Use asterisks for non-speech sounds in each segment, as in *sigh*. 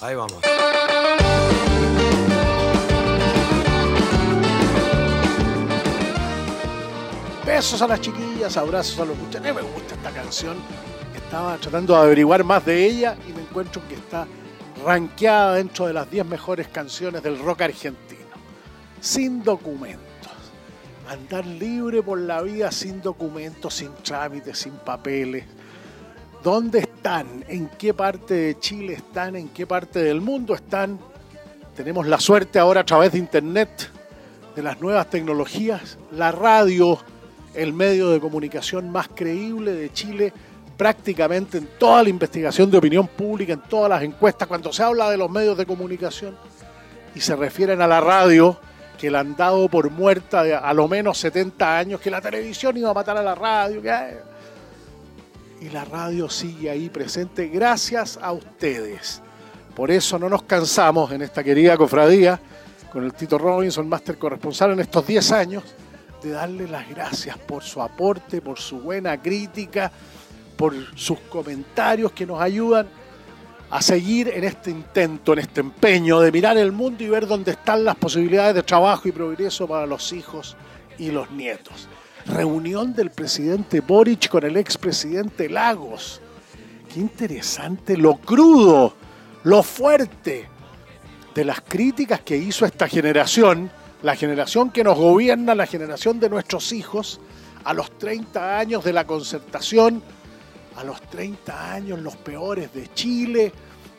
Ahí vamos. Besos a las chiquillas, abrazos a los muchachos. Me gusta esta canción. Estaba tratando de averiguar más de ella y me encuentro que está rankeada dentro de las 10 mejores canciones del rock argentino. Sin documentos. Andar libre por la vida sin documentos, sin trámites, sin papeles. ¿Dónde están? ¿En qué parte de Chile están? ¿En qué parte del mundo están? Tenemos la suerte ahora a través de Internet, de las nuevas tecnologías, la radio, el medio de comunicación más creíble de Chile, prácticamente en toda la investigación de opinión pública, en todas las encuestas, cuando se habla de los medios de comunicación y se refieren a la radio, que la han dado por muerta de a lo menos 70 años, que la televisión iba a matar a la radio, que... y la radio sigue ahí presente gracias a ustedes. Por eso no nos cansamos en esta querida cofradía, con el Tito Robinson, máster corresponsal en estos 10 años, de darle las gracias por su aporte, por su buena crítica, por sus comentarios que nos ayudan a seguir en este intento, en este empeño de mirar el mundo y ver dónde están las posibilidades de trabajo y progreso para los hijos y los nietos. Reunión del presidente Boric con el expresidente Lagos. Qué interesante, lo crudo, lo fuerte de las críticas que hizo esta generación, la generación que nos gobierna, la generación de nuestros hijos, a los 30 años de la concertación, a los 30 años los peores de Chile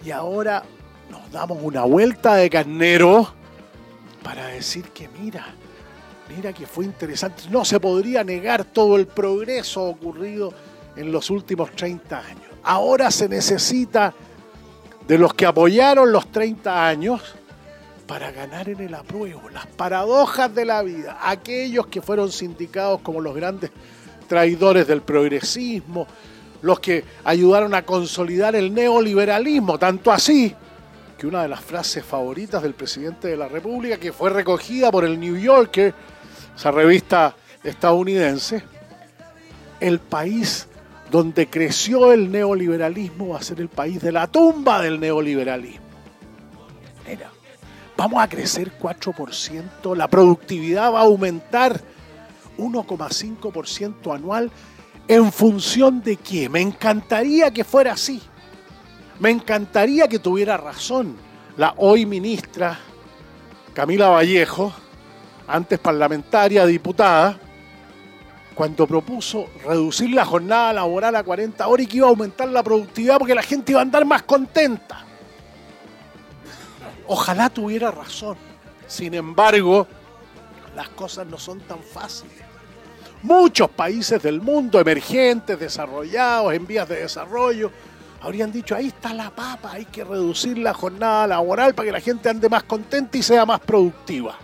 y ahora nos damos una vuelta de carnero para decir que mira, mira que fue interesante. No se podría negar todo el progreso ocurrido en los últimos 30 años. Ahora se necesita de los que apoyaron los 30 años para ganar en el apruebo, las paradojas de la vida, aquellos que fueron sindicados como los grandes traidores del progresismo, los que ayudaron a consolidar el neoliberalismo, tanto así que una de las frases favoritas del presidente de la República, que fue recogida por el New Yorker, esa revista estadounidense, el país donde creció el neoliberalismo va a ser el país de la tumba del neoliberalismo. Mira, vamos a crecer 4%, la productividad va a aumentar 1,5% anual ¿En función de qué? Me encantaría que fuera así. Me encantaría que tuviera razón la hoy ministra Camila Vallejo, antes parlamentaria, diputada, cuando propuso reducir la jornada laboral a 40 horas y que iba a aumentar la productividad porque la gente iba a andar más contenta. Ojalá tuviera razón. Sin embargo, las cosas no son tan fáciles. Muchos países del mundo, emergentes, desarrollados, en vías de desarrollo, habrían dicho, ahí está la papa, hay que reducir la jornada laboral para que la gente ande más contenta y sea más productiva.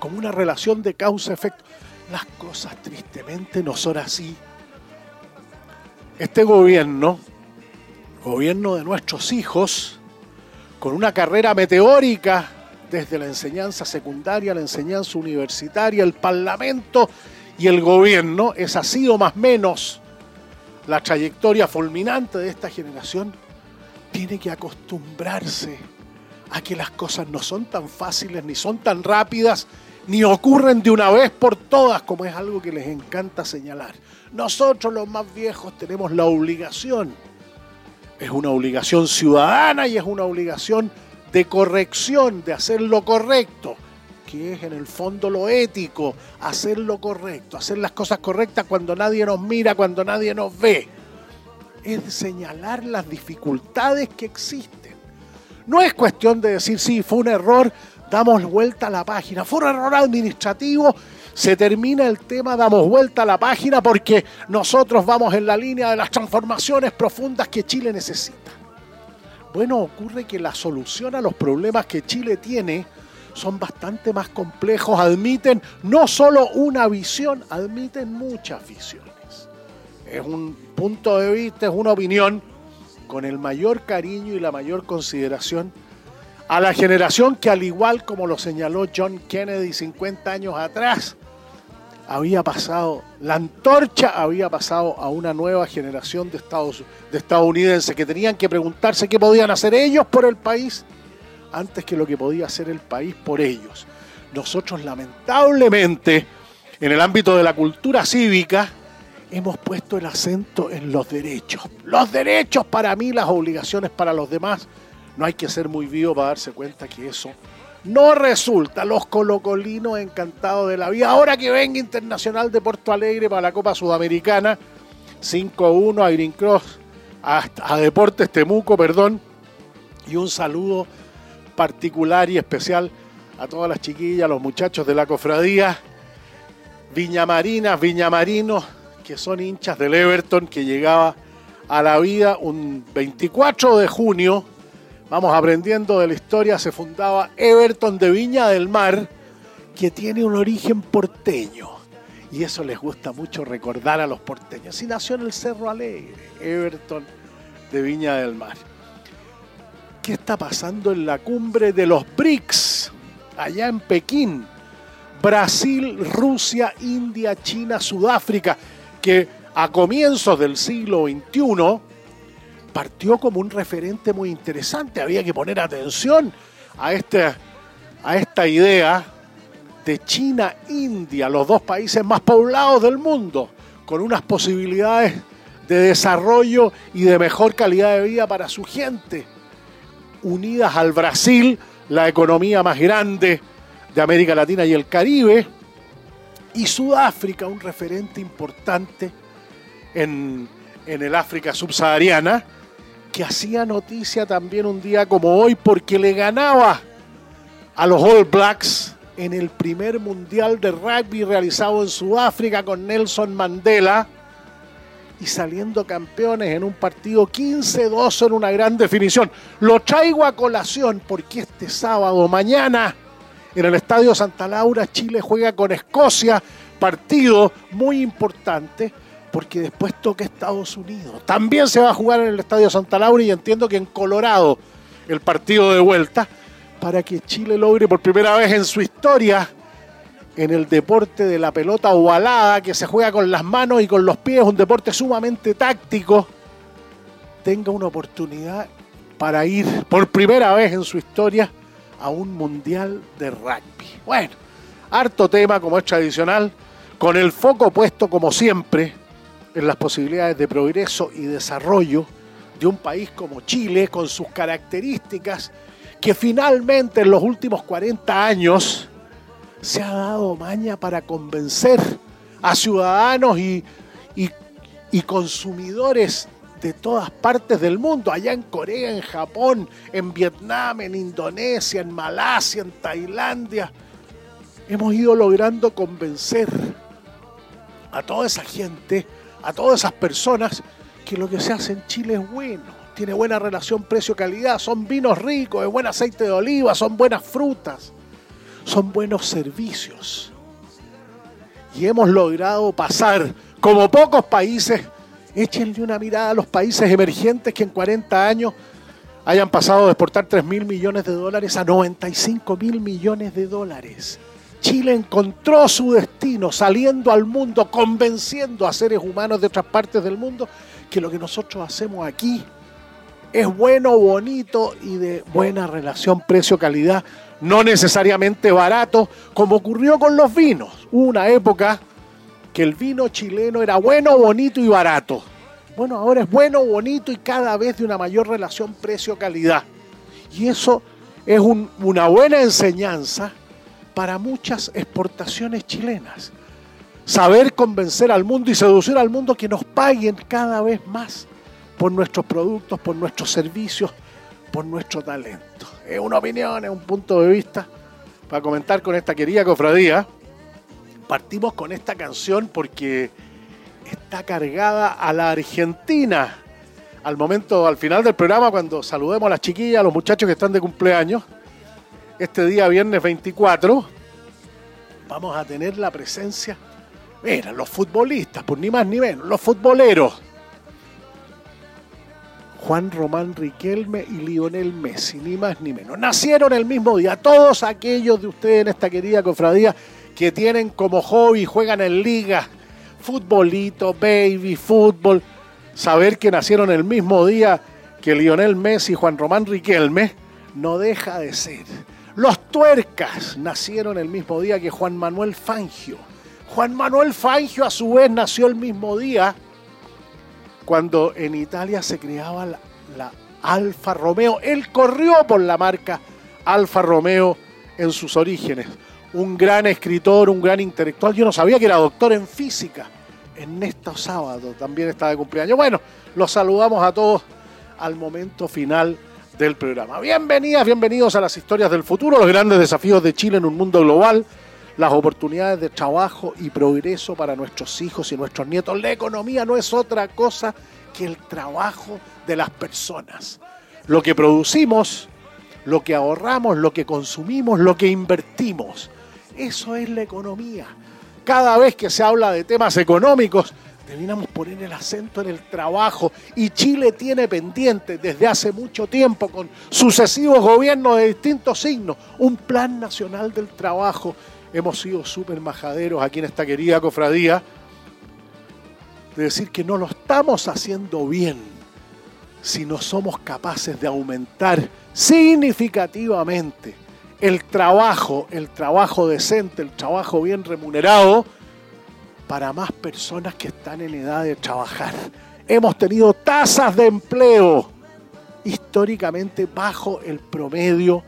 Como una relación de causa-efecto. Las cosas tristemente no son así. Este gobierno, gobierno de nuestros hijos, con una carrera meteórica desde la enseñanza secundaria, la enseñanza universitaria, el parlamento y el gobierno, es así o más menos la trayectoria fulminante de esta generación, tiene que acostumbrarse a que las cosas no son tan fáciles, ni son tan rápidas, ni ocurren de una vez por todas, como es algo que les encanta señalar. Nosotros los más viejos tenemos la obligación, es una obligación ciudadana y es una obligación de corrección, de hacer lo correcto que es en el fondo lo ético, hacer lo correcto, hacer las cosas correctas cuando nadie nos mira, cuando nadie nos ve. Es señalar las dificultades que existen. No es cuestión de decir, sí, fue un error, damos vuelta a la página, fue un error administrativo, se termina el tema, damos vuelta a la página porque nosotros vamos en la línea de las transformaciones profundas que Chile necesita. Bueno, ocurre que la solución a los problemas que Chile tiene son bastante más complejos, admiten no solo una visión, admiten muchas visiones. Es un punto de vista, es una opinión con el mayor cariño y la mayor consideración a la generación que al igual como lo señaló John Kennedy 50 años atrás, había pasado, la antorcha había pasado a una nueva generación de, Estados, de estadounidenses que tenían que preguntarse qué podían hacer ellos por el país antes que lo que podía hacer el país por ellos. Nosotros lamentablemente, en el ámbito de la cultura cívica, hemos puesto el acento en los derechos. Los derechos para mí, las obligaciones para los demás. No hay que ser muy vivo para darse cuenta que eso no resulta. Los colocolinos encantados de la vida. Ahora que venga Internacional de Porto Alegre para la Copa Sudamericana, 5-1 a Green Cross, a, a Deportes Temuco, perdón. Y un saludo particular y especial a todas las chiquillas, los muchachos de la cofradía, viñamarinas, viñamarinos, que son hinchas del Everton, que llegaba a la vida un 24 de junio Vamos aprendiendo de la historia, se fundaba Everton de Viña del Mar, que tiene un origen porteño. Y eso les gusta mucho recordar a los porteños. Y nació en el Cerro Alegre, Everton de Viña del Mar. ¿Qué está pasando en la cumbre de los BRICS, allá en Pekín? Brasil, Rusia, India, China, Sudáfrica, que a comienzos del siglo XXI partió como un referente muy interesante. Había que poner atención a, este, a esta idea de China-India, los dos países más poblados del mundo, con unas posibilidades de desarrollo y de mejor calidad de vida para su gente, unidas al Brasil, la economía más grande de América Latina y el Caribe, y Sudáfrica, un referente importante en el África subsahariana, que hacía noticia también un día como hoy porque le ganaba a los All Blacks en el primer mundial de rugby realizado en Sudáfrica con Nelson Mandela y saliendo campeones en un partido 15-2 en una gran definición. Lo traigo a colación porque este sábado, mañana, en el Estadio Santa Laura, Chile juega con Escocia, partido muy importante porque después toca Estados Unidos. También se va a jugar en el Estadio Santa Laura y entiendo que en Colorado el partido de vuelta para que Chile logre por primera vez en su historia en el deporte de la pelota ovalada que se juega con las manos y con los pies, un deporte sumamente táctico, tenga una oportunidad para ir por primera vez en su historia a un mundial de rugby. Bueno, harto tema como es tradicional, con el foco puesto como siempre en las posibilidades de progreso y desarrollo de un país como Chile, con sus características, que finalmente en los últimos 40 años se ha dado maña para convencer a ciudadanos y, y, consumidores de todas partes del mundo, allá en Corea, en Japón, en Vietnam, en Indonesia, en Malasia, en Tailandia. Hemos ido logrando convencer a toda esa gente a todas esas personas que lo que se hace en Chile es bueno, tiene buena relación precio-calidad, son vinos ricos, es buen aceite de oliva, son buenas frutas, son buenos servicios. Y hemos logrado pasar, como pocos países, échenle una mirada a los países emergentes que en 40 años hayan pasado de exportar 3 mil millones de dólares a 95 mil millones de dólares. Chile encontró su destino saliendo al mundo, convenciendo a seres humanos de otras partes del mundo que lo que nosotros hacemos aquí es bueno, bonito y de buena relación precio-calidad, no necesariamente barato, como ocurrió con los vinos. Hubo una época que el vino chileno era bueno, bonito y barato. Bueno, ahora es bueno, bonito y cada vez de una mayor relación precio-calidad. Y eso es una buena enseñanza para muchas exportaciones chilenas. Saber convencer al mundo y seducir al mundo que nos paguen cada vez más por nuestros productos, por nuestros servicios, por nuestro talento. Es una opinión, es un punto de vista para comentar con esta querida cofradía, Partimos con esta canción porque está cargada a la Argentina. Al momento, al final del programa, cuando saludemos a las chiquillas, a los muchachos que están de cumpleaños, este día viernes 24, vamos a tener la presencia, mira, los futbolistas, por ni más ni menos, los futboleros. Juan Román Riquelme y Lionel Messi, ni más ni menos. Nacieron el mismo día. Todos aquellos de ustedes en esta querida cofradía que tienen como hobby, juegan en liga, futbolito, baby, fútbol, saber que nacieron el mismo día que Lionel Messi y Juan Román Riquelme, no deja de ser. Los tuercas nacieron el mismo día que Juan Manuel Fangio. Juan Manuel Fangio a su vez nació el mismo día cuando en Italia se creaba la, Alfa Romeo. Él corrió por la marca Alfa Romeo en sus orígenes. Un gran escritor, un gran intelectual. Yo no sabía que era doctor en física. En estos sábados también está de cumpleaños. Bueno, los saludamos a todos al momento final del programa. Bienvenidas, bienvenidos a las historias del futuro, los grandes desafíos de Chile en un mundo global las oportunidades de trabajo y progreso para nuestros hijos y nuestros nietos. La economía no es otra cosa que el trabajo de las personas. Lo que producimos, lo que ahorramos, lo que consumimos, lo que invertimos. Eso es la economía. Cada vez que se habla de temas económicos, deberíamos poner el acento en el trabajo. Y Chile tiene pendiente desde hace mucho tiempo, con sucesivos gobiernos de distintos signos, un plan nacional del trabajo hemos sido súper majaderos aquí en esta querida cofradía, de decir que no lo estamos haciendo bien si no somos capaces de aumentar significativamente el trabajo, el trabajo decente, el trabajo bien remunerado para más personas que están en edad de trabajar. Hemos tenido tasas de empleo históricamente bajo el promedio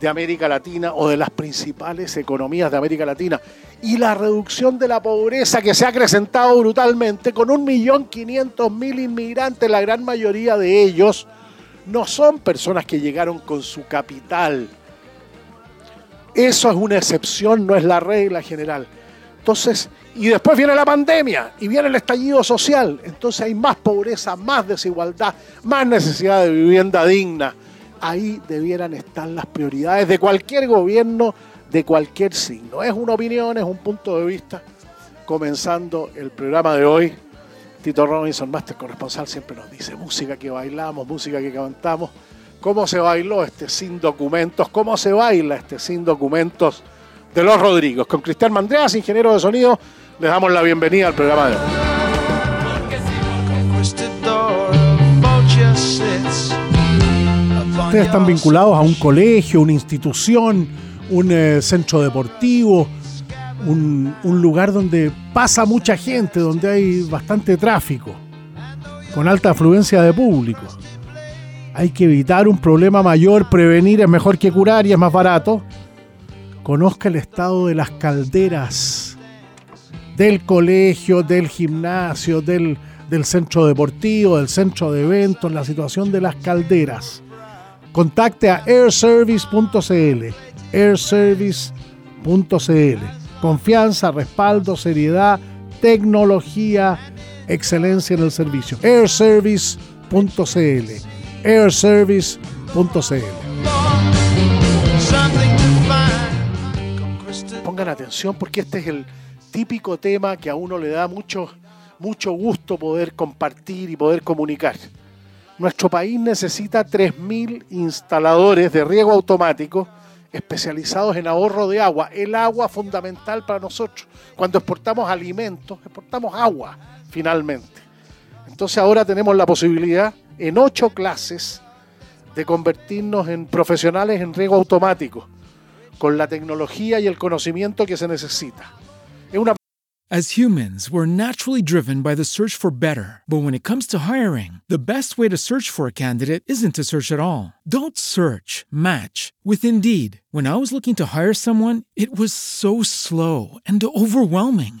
de América Latina o de las principales economías de América Latina. Y la reducción de la pobreza que se ha acrecentado brutalmente con 1.500.000 inmigrantes, la gran mayoría de ellos no son personas que llegaron con su capital. Eso es una excepción, no es la regla general. Entonces, y después viene la pandemia y viene el estallido social. Entonces hay más pobreza, más desigualdad, más necesidad de vivienda digna ahí debieran estar las prioridades de cualquier gobierno, de cualquier signo. Es una opinión, es un punto de vista. Comenzando el programa de hoy, Tito Robinson, máster corresponsal, siempre nos dice música que bailamos, música que cantamos. ¿Cómo se bailó este sin documentos? ¿Cómo se baila este sin documentos de los Rodrigos? Con Cristian Mandreas, ingeniero de sonido, les damos la bienvenida al programa de hoy. ustedes están vinculados a un colegio, una institución, un eh, centro deportivo, un lugar donde pasa mucha gente, donde hay bastante tráfico, con alta afluencia de público. Hay que evitar un problema mayor, prevenir es mejor que curar y es más barato. Conozca el estado de las calderas del colegio, del gimnasio, del, del centro deportivo, del centro de eventos, la situación de las calderas contacte a airservice.cl. airservice.cl. Confianza, respaldo, seriedad, tecnología, excelencia en el servicio. airservice.cl. airservice.cl. Pongan atención porque este es el típico tema que a uno le da mucho, mucho gusto poder compartir y poder comunicar. Nuestro país necesita 3.000 instaladores de riego automático especializados en ahorro de agua. El agua fundamental para nosotros. Cuando exportamos alimentos, exportamos agua, finalmente. Entonces ahora tenemos la posibilidad en ocho clases de convertirnos en profesionales en riego automático, con la tecnología y el conocimiento que se necesita. As humans, we're naturally driven by the search for better. But when it comes to hiring, the best way to search for a candidate isn't to search at all. Don't search, match with Indeed. When I was looking to hire someone, it was so slow and overwhelming.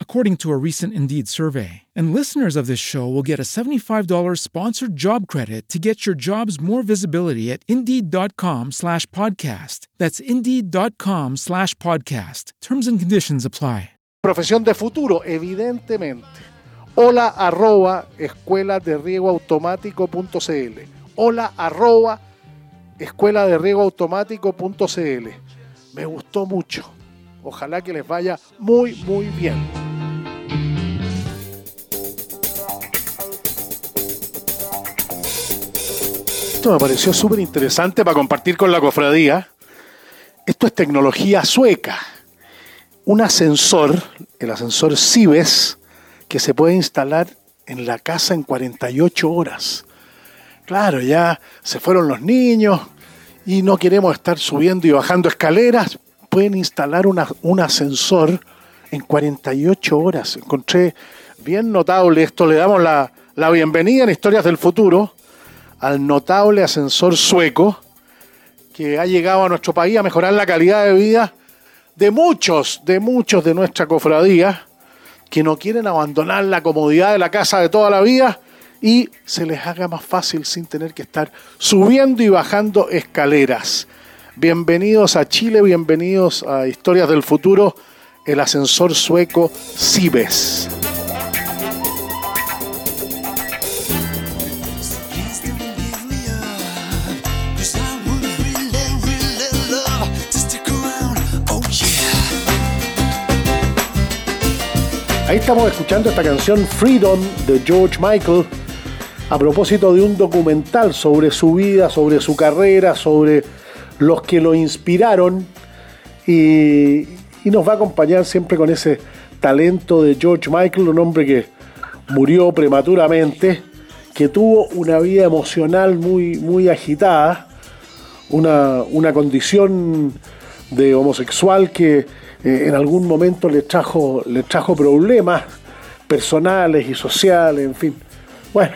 according to a recent Indeed survey. And listeners of this show will get a $75 sponsored job credit to get your jobs more visibility at Indeed.com slash podcast. That's Indeed.com slash podcast. Terms and conditions apply. Profesión de futuro, evidentemente. Hola arroba escuela de riego automático.cl. Hola arroba escuela de riego automático.cl. Me gustó mucho. Ojalá que les vaya muy, muy bien. Esto me pareció súper interesante para compartir con la cofradía. Esto es tecnología sueca un ascensor, el ascensor Cibes, que se puede instalar en la casa en 48 horas. Claro, ya se fueron los niños y no queremos estar subiendo y bajando escaleras. Pueden instalar un ascensor en 48 horas. Encontré bien notable esto. Le damos la, la bienvenida en Historias del Futuro al notable ascensor sueco que ha llegado a nuestro país a mejorar la calidad de vida de muchos, de muchos de nuestra cofradía que no quieren abandonar la comodidad de la casa de toda la vida y se les haga más fácil sin tener que estar subiendo y bajando escaleras. Bienvenidos a Chile, bienvenidos a Historias del Futuro, el ascensor sueco Cibes. Ahí estamos escuchando esta canción Freedom de George Michael a propósito de un documental sobre su vida, sobre su carrera, sobre los que lo inspiraron y, nos va a acompañar siempre con ese talento de George Michael, un hombre que murió prematuramente, que tuvo una vida emocional muy, muy agitada, una, una condición de homosexual que eh, en algún momento le trajo, le trajo problemas personales y sociales, en fin. Bueno,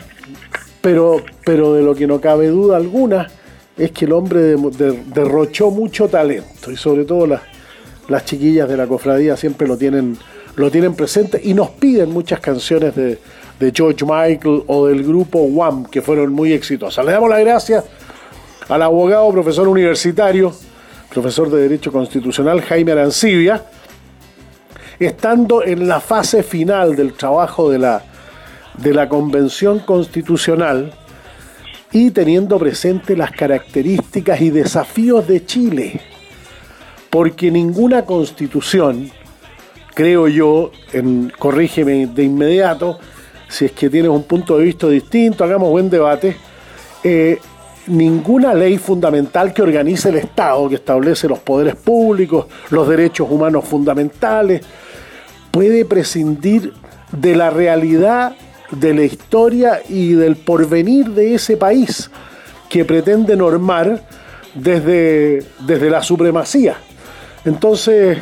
pero, pero de lo que no cabe duda alguna es que el hombre derrochó mucho talento y sobre todo las, las chiquillas de la cofradía siempre lo tienen, lo tienen presente y nos piden muchas canciones de, de George Michael o del grupo Wham que fueron muy exitosas. Le damos las gracias al abogado, profesor universitario, profesor de Derecho Constitucional Jaime Arancibia, estando en la fase final del trabajo de la, de la Convención Constitucional y teniendo presente las características y desafíos de Chile, porque ninguna constitución, creo yo, corrígeme de inmediato, si es que tienes un punto de vista distinto, hagamos buen debate, eh, ninguna ley fundamental que organice el Estado, que establece los poderes públicos, los derechos humanos fundamentales, puede prescindir de la realidad, de la historia y del porvenir de ese país que pretende normar desde, desde la supremacía. Entonces,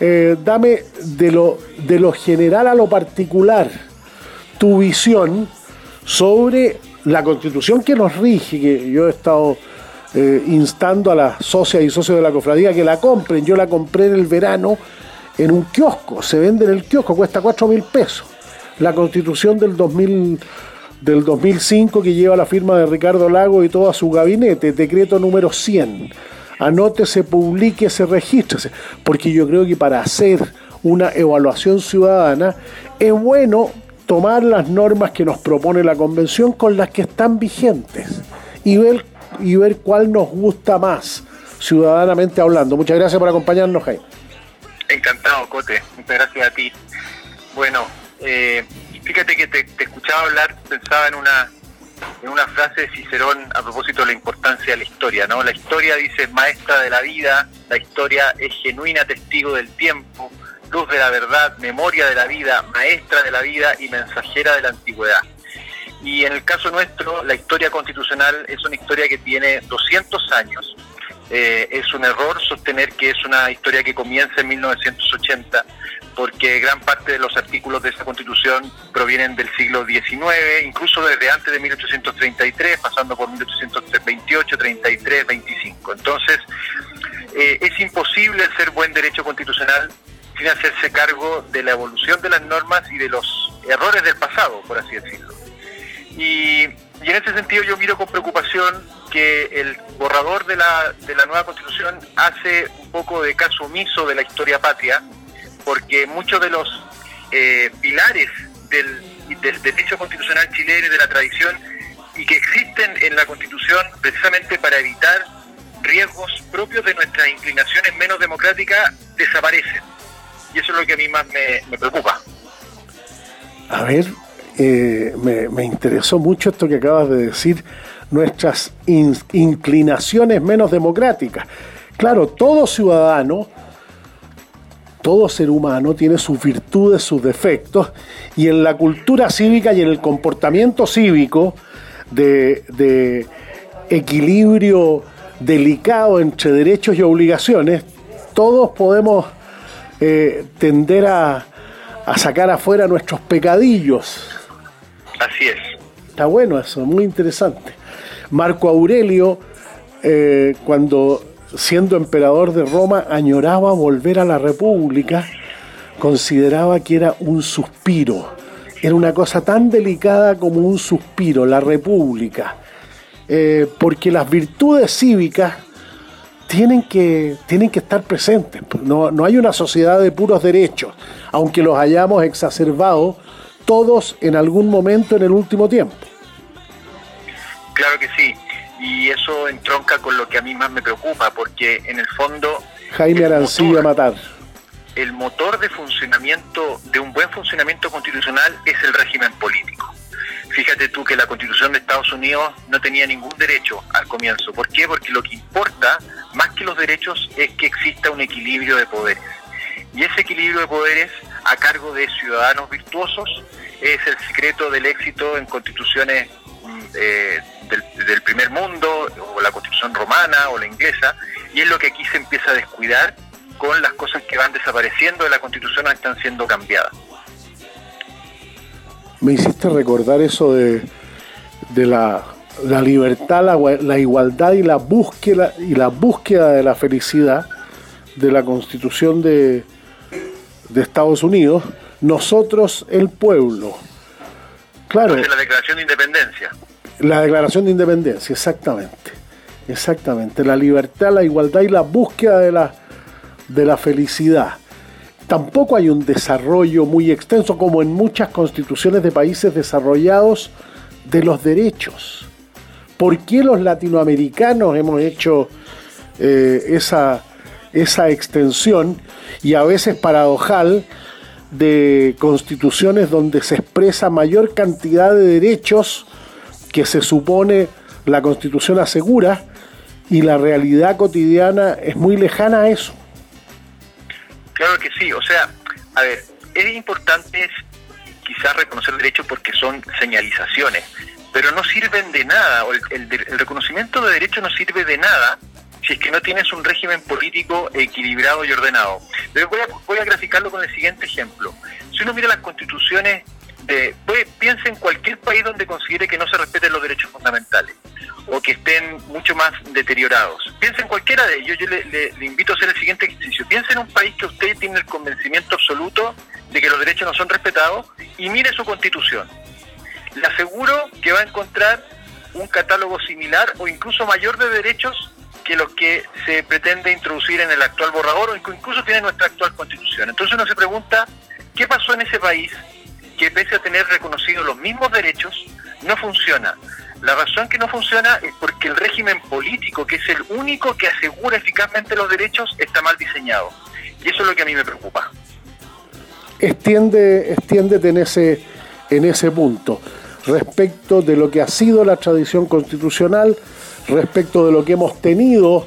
eh, dame de lo, de lo general a lo particular tu visión sobre la constitución que nos rige, que yo he estado eh, instando a las socias y socios de la cofradía que la compren, yo la compré en el verano en un kiosco, se vende en el kiosco, cuesta 4 mil pesos. La constitución del 2000 del 2005 que lleva la firma de Ricardo Lago y todo su gabinete, decreto número 100. Anótese, se registre, porque yo creo que para hacer una evaluación ciudadana es bueno tomar las normas que nos propone la convención con las que están vigentes y ver, y ver cuál nos gusta más, ciudadanamente hablando. Muchas gracias por acompañarnos, Jaime. Encantado, Cote. Muchas gracias a ti. Bueno, eh, fíjate que te, escuchaba hablar, pensaba en una en una frase de Cicerón a propósito de la importancia de la historia, ¿no? La historia dice maestra de la vida, la historia es genuina testigo del tiempo, luz de la verdad, memoria de la vida, maestra de la vida y mensajera de la antigüedad. Y en el caso nuestro, la historia constitucional es una historia que tiene 200 años. Eh, es un error sostener que es una historia que comienza en 1980, porque gran parte de los artículos de esa constitución provienen del siglo XIX, incluso desde antes de 1833, pasando por 1828, 33, 25. Entonces, eh, es imposible ser buen derecho constitucional sin hacerse cargo de la evolución de las normas y de los errores del pasado, por así decirlo. Y, en ese sentido yo miro con preocupación que el borrador de la, de la nueva constitución hace un poco de caso omiso de la historia patria, porque muchos de los eh, pilares del, del derecho constitucional chileno y de la tradición y que existen en la constitución precisamente para evitar riesgos propios de nuestras inclinaciones menos democráticas desaparecen. Y eso es lo que a mí más me, preocupa. A ver, eh, me, interesó mucho esto que acabas de decir, nuestras inclinaciones menos democráticas. Claro, todo ciudadano, todo ser humano tiene sus virtudes, sus defectos, y en la cultura cívica y en el comportamiento cívico de, de equilibrio delicado entre derechos y obligaciones, todos podemos eh, tender a, sacar afuera nuestros pecadillos. Así es. Está bueno eso, muy interesante. Marco Aurelio, eh, cuando siendo emperador de Roma añoraba volver a la República, consideraba que era un suspiro. Era una cosa tan delicada como un suspiro, la República. Eh, porque las virtudes cívicas tienen que, tienen que estar presentes. No, no hay una sociedad de puros derechos, aunque los hayamos exacerbado todos en algún momento en el último tiempo. Claro que sí, y eso entronca con lo que a mí más me preocupa, porque en el fondo... Jaime Arancilla matar. El motor de funcionamiento, de un buen funcionamiento constitucional, es el régimen político. Fíjate tú que la constitución de Estados Unidos no tenía ningún derecho al comienzo. ¿Por qué? Porque lo que importa, más que los derechos, es que exista un equilibrio de poderes. Y ese equilibrio de poderes a cargo de ciudadanos virtuosos es el secreto del éxito en constituciones mm, eh, del, del, primer mundo, o la constitución romana o la inglesa, y es lo que aquí se empieza a descuidar con las cosas que van desapareciendo de la constitución o están siendo cambiadas me hiciste recordar eso de, la, libertad, la, igualdad y la búsqueda y la búsqueda de la felicidad de la Constitución de, de Estados Unidos, nosotros el pueblo. Claro. la Declaración de Independencia. La Declaración de Independencia, exactamente. Exactamente. La libertad, la igualdad y la búsqueda de la, de la felicidad tampoco hay un desarrollo muy extenso como en muchas constituciones de países desarrollados de los derechos. ¿Por qué los latinoamericanos hemos hecho eh, esa, esa extensión y a veces paradojal de constituciones donde se expresa mayor cantidad de derechos que se supone la constitución asegura y la realidad cotidiana es muy lejana a eso? Claro que sí, o sea, a ver, es importante quizás reconocer derechos porque son señalizaciones, pero no sirven de nada, o el, reconocimiento de derechos no sirve de nada si es que no tienes un régimen político equilibrado y ordenado. Pero voy a, voy a graficarlo con el siguiente ejemplo. Si uno mira las constituciones de, piensa en cualquier país donde considere que no se respeten los derechos fundamentales o que estén mucho más deteriorados. Piensa en cualquiera de ellos, yo le, invito a hacer el siguiente ejercicio. Piensa en un país que usted tiene el convencimiento absoluto de que los derechos no son respetados y mire su constitución. Le aseguro que va a encontrar un catálogo similar o incluso mayor de derechos que los que se pretende introducir en el actual borrador o incluso tiene nuestra actual constitución. Entonces uno se pregunta, ¿qué pasó en ese país que pese a tener reconocidos los mismos derechos, no funciona? La razón que no funciona es porque el régimen político, que es el único que asegura eficazmente los derechos, está mal diseñado. Y eso es lo que a mí me preocupa. extiende, extiéndete en ese, en ese punto respecto de lo que ha sido la tradición constitucional, respecto de lo que hemos tenido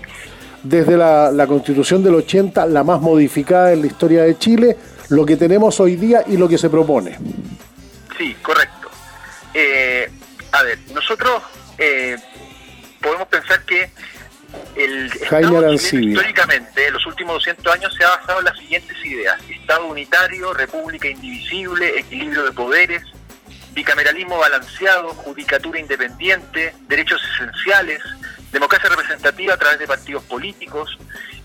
desde la, constitución del 80, la más modificada en la historia de Chile, lo que tenemos hoy día y lo que se propone. Sí, correcto. Eh, a ver, nosotros eh, podemos pensar que el Estado históricamente, en los últimos 200 años, se ha basado en las siguientes ideas. Estado unitario, república indivisible, equilibrio de poderes, bicameralismo balanceado, judicatura independiente, derechos esenciales, democracia representativa a través de partidos políticos,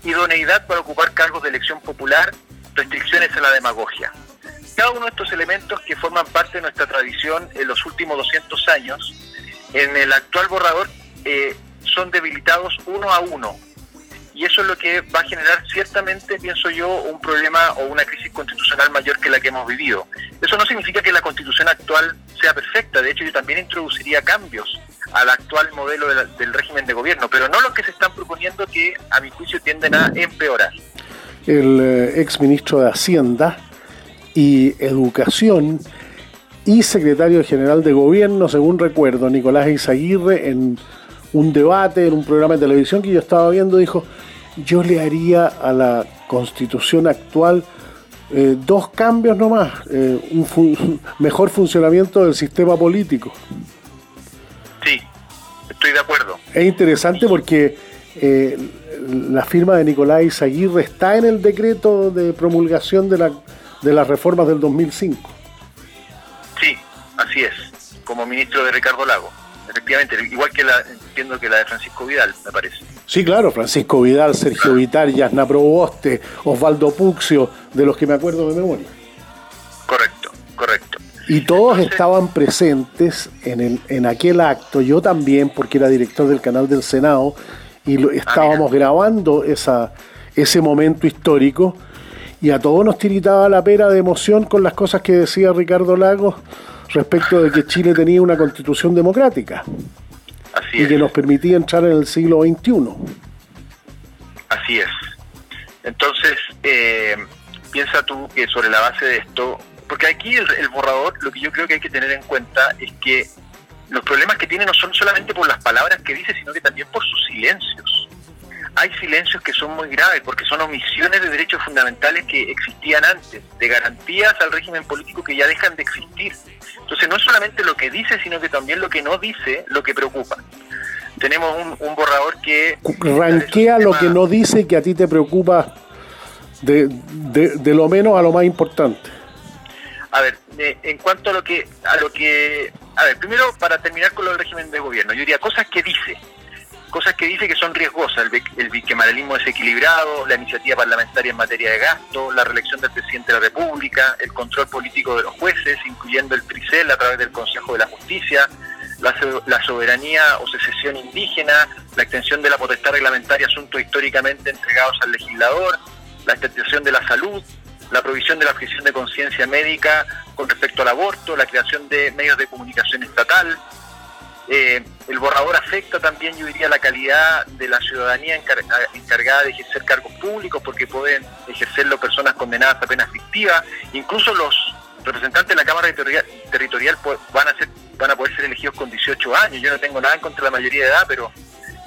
idoneidad para ocupar cargos de elección popular, restricciones a la demagogia. Cada uno de estos elementos que forman parte de nuestra tradición en los últimos 200 años, en el actual borrador eh, son debilitados uno a uno y eso es lo que va a generar ciertamente, pienso yo, un problema o una crisis constitucional mayor que la que hemos vivido. Eso no significa que la constitución actual sea perfecta, de hecho yo también introduciría cambios al actual modelo del régimen de gobierno, pero no los que se están proponiendo que a mi juicio tienden a empeorar. El eh, de Hacienda y Educación y secretario general de gobierno, según recuerdo, Nicolás Izaguirre, en un debate, en un programa de televisión que yo estaba viendo, dijo, yo le haría a la constitución actual eh, dos cambios nomás, eh, un *laughs* mejor funcionamiento del sistema político. Sí, estoy de acuerdo. Es interesante porque eh, la firma de Nicolás Aguirre está en el decreto de promulgación de, la, de las reformas del 2005. Sí, así es, como ministro de Ricardo Lago efectivamente, igual que la, entiendo que la de Francisco Vidal, me parece. Sí, claro, Francisco Vidal, Sergio Vitar, Yasna Proboste, Osvaldo Puxio, de los que me acuerdo de memoria. Correcto, correcto. Y todos estaban presentes en, el, en aquel acto, yo también, porque era director del canal del Senado, y lo, ah, estábamos grabando esa, ese momento histórico, y a todos nos tiritaba la pera de emoción con las cosas que decía Ricardo Lagos respecto de que Chile tenía una constitución democrática y que nos permitía entrar en el siglo XXI. Así es. Entonces, eh, piensa tú que sobre la base de esto, porque aquí el, borrador, lo que yo creo que hay que tener en cuenta es que los problemas que tiene no son solamente por las palabras que dice, sino que también por sus silencios. Hay silencios que son muy graves porque son omisiones de derechos fundamentales que existían antes, de garantías al régimen político que ya dejan de existir. Entonces no es solamente lo que dice, sino que también lo que no dice, lo que preocupa. Tenemos un, borrador que... Ranquea lo que no dice que a ti te preocupa de, de, lo menos a lo más importante. A ver, en cuanto a lo que... A lo que a ver, primero para terminar con lo del régimen de gobierno, yo diría cosas que dice cosas que dice que son riesgosas, el, el desequilibrado, la iniciativa parlamentaria en materia de gasto, la reelección del presidente de la República, el control político de los jueces, incluyendo el TRICEL a través del Consejo de la Justicia, la, la soberanía o secesión indígena, la extensión de la potestad reglamentaria, asuntos históricamente entregados al legislador, la extensión de la salud, la provisión de la objeción de conciencia médica con respecto al aborto, la creación de medios de comunicación estatal, eh, el borrador afecta también, yo diría, la calidad de la ciudadanía encargada de ejercer cargos públicos, porque pueden ejercerlo personas condenadas a penas fictivas. Incluso los representantes de la Cámara Territorial, van, a ser, van a poder ser elegidos con 18 años. Yo no tengo nada en contra de la mayoría de edad, pero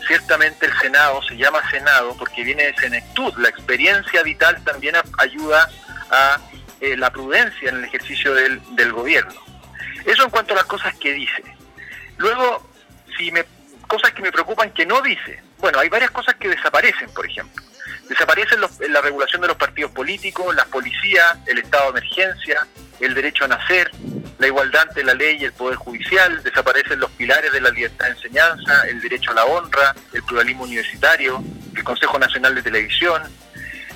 ciertamente el Senado se llama Senado porque viene de senectud. La experiencia vital también ayuda a eh, la prudencia en el ejercicio del, del gobierno. Eso en cuanto a las cosas que dice. Luego, si me cosas que me preocupan que no dice. Bueno, hay varias cosas que desaparecen, por ejemplo. Desaparecen la regulación de los partidos políticos, las policías, el estado de emergencia, el derecho a nacer, la igualdad ante la ley y el poder judicial, desaparecen los pilares de la libertad de enseñanza, el derecho a la honra, el pluralismo universitario, el Consejo Nacional de Televisión,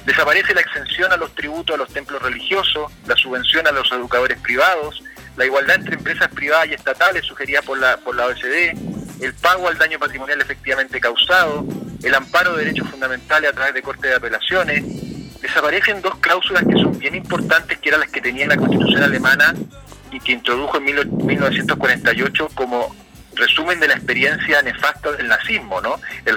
desaparece la exención a los tributos a los templos religiosos, la subvención a los educadores privados, la igualdad entre empresas privadas y estatales sugerida por la, por la OECD, el pago al daño patrimonial efectivamente causado, el amparo de derechos fundamentales a través de cortes de apelaciones. Desaparecen dos cláusulas que son bien importantes, que eran las que tenía la Constitución alemana y que introdujo en 1948 como resumen de la experiencia nefasta del nazismo, ¿no? El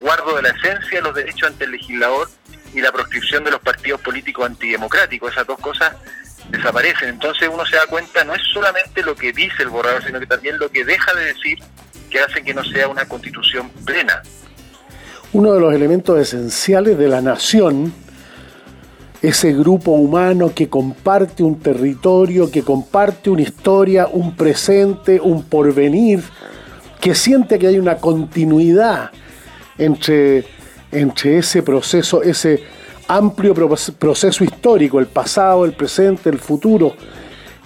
guardo de la esencia de los derechos ante el legislador y la proscripción de los partidos políticos antidemocráticos. Esas dos cosas desaparecen. Entonces uno se da cuenta, no es solamente lo que dice el borrador, sino que también lo que deja de decir que hace que no sea una constitución plena. Uno de los elementos esenciales de la nación, ese grupo humano que comparte un territorio, que comparte una historia, un presente, un porvenir, que siente que hay una continuidad entre, entre ese proceso, ese amplio proceso histórico, el pasado, el presente, el futuro.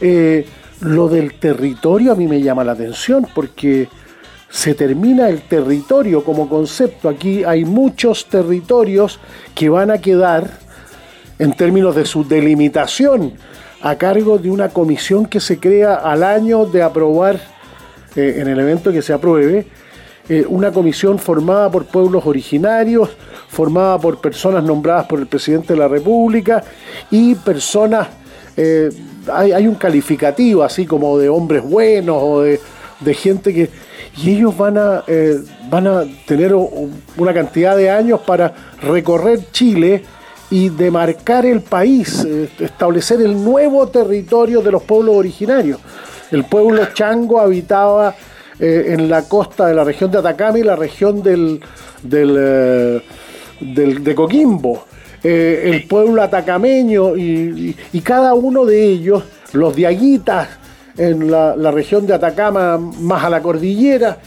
Eh, lo del territorio a mí me llama la atención porque se termina el territorio como concepto. Aquí hay muchos territorios que van a quedar en términos de su delimitación a cargo de una comisión que se crea al año de aprobar, eh, en el evento que se apruebe, eh, una comisión formada por pueblos originarios, formada por personas nombradas por el presidente de la República y personas, eh, hay, un calificativo así como de hombres buenos o de, gente que... Y ellos van a, eh, van a tener una cantidad de años para recorrer Chile y demarcar el país, establecer el nuevo territorio de los pueblos originarios. El pueblo chango habitaba eh, en la costa de la región de Atacama y la región del, eh, de Coquimbo. Eh, el pueblo atacameño y, cada uno de ellos, los diaguitas en la, región de Atacama más a la cordillera.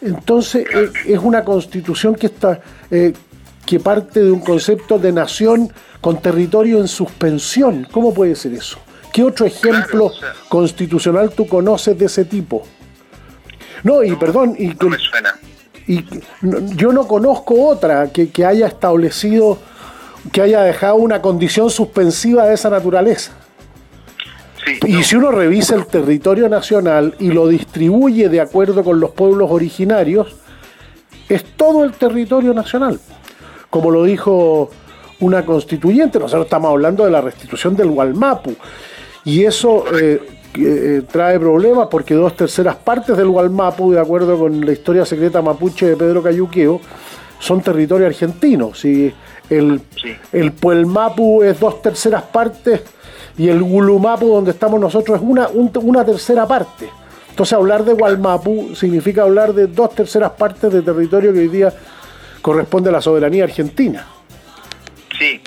Entonces es una constitución que, está, que parte de un concepto de nación con territorio en suspensión. ¿Cómo puede ser eso? ¿Qué otro ejemplo constitucional tú conoces de ese tipo? No, y perdón, y, y yo no conozco otra que, haya establecido, que haya dejado una condición suspensiva de esa naturaleza. y si uno revisa el territorio nacional y lo distribuye de acuerdo con los pueblos originarios, es todo el territorio nacional. Como lo dijo una constituyente, nosotros estamos hablando de la restitución del Gualmapu. Y eso eh, eh, trae problemas porque dos terceras partes del Gualmapu, de acuerdo con la historia secreta mapuche de Pedro Cayuqueo, son territorio argentino. Si el, el Puelmapu es dos terceras partes y el Gulumapu, donde estamos nosotros, es una, una tercera parte. Entonces hablar de Gualmapu significa hablar de dos terceras partes de territorio que hoy día corresponde a la soberanía argentina. Sí,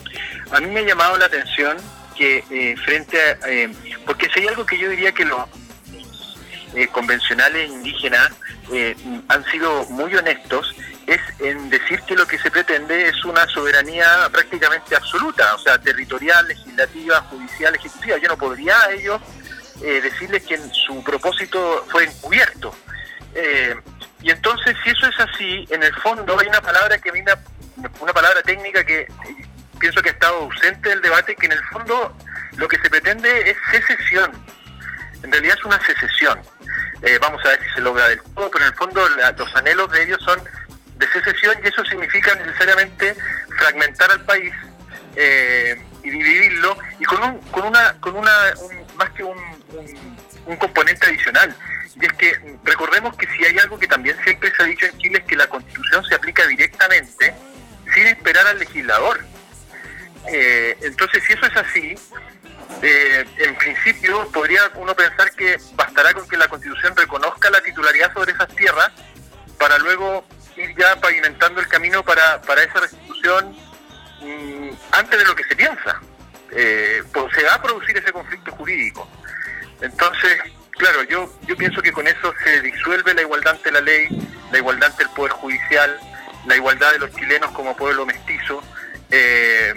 a mí me ha llamado la atención que eh, frente a... Eh, porque si hay algo que yo diría que los eh, convencionales indígenas han sido muy honestos, es en decir que lo que se pretende es una soberanía prácticamente absoluta, o sea, territorial, legislativa, judicial, ejecutiva. Yo no podría a ellos decirles que su propósito fue encubierto. y entonces, si eso es así, en el fondo hay una palabra que viene, una palabra técnica que pienso que ha estado ausente del debate, que en el fondo lo que se pretende es secesión. En realidad es una secesión. Eh, vamos a ver si se logra del todo, pero en el fondo los anhelos de ellos son de secesión y eso significa necesariamente fragmentar al país eh, y dividirlo y con un, con una, con una más que un, un, componente adicional. Y es que recordemos que si hay algo que también siempre se ha dicho en Chile es que la constitución se aplica directamente sin esperar al legislador. Eh, entonces, si eso es así, eh, en principio podría uno pensar que bastará con que la constitución reconozca la titularidad sobre esas tierras para luego ir ya pavimentando el camino para, para esa restitución mm, antes de lo que se piensa. Eh, pues se va a producir ese conflicto jurídico. Entonces, claro, yo, yo pienso que con eso se disuelve la igualdad ante la ley, la igualdad ante el Poder Judicial, la igualdad de los chilenos como pueblo mestizo, eh,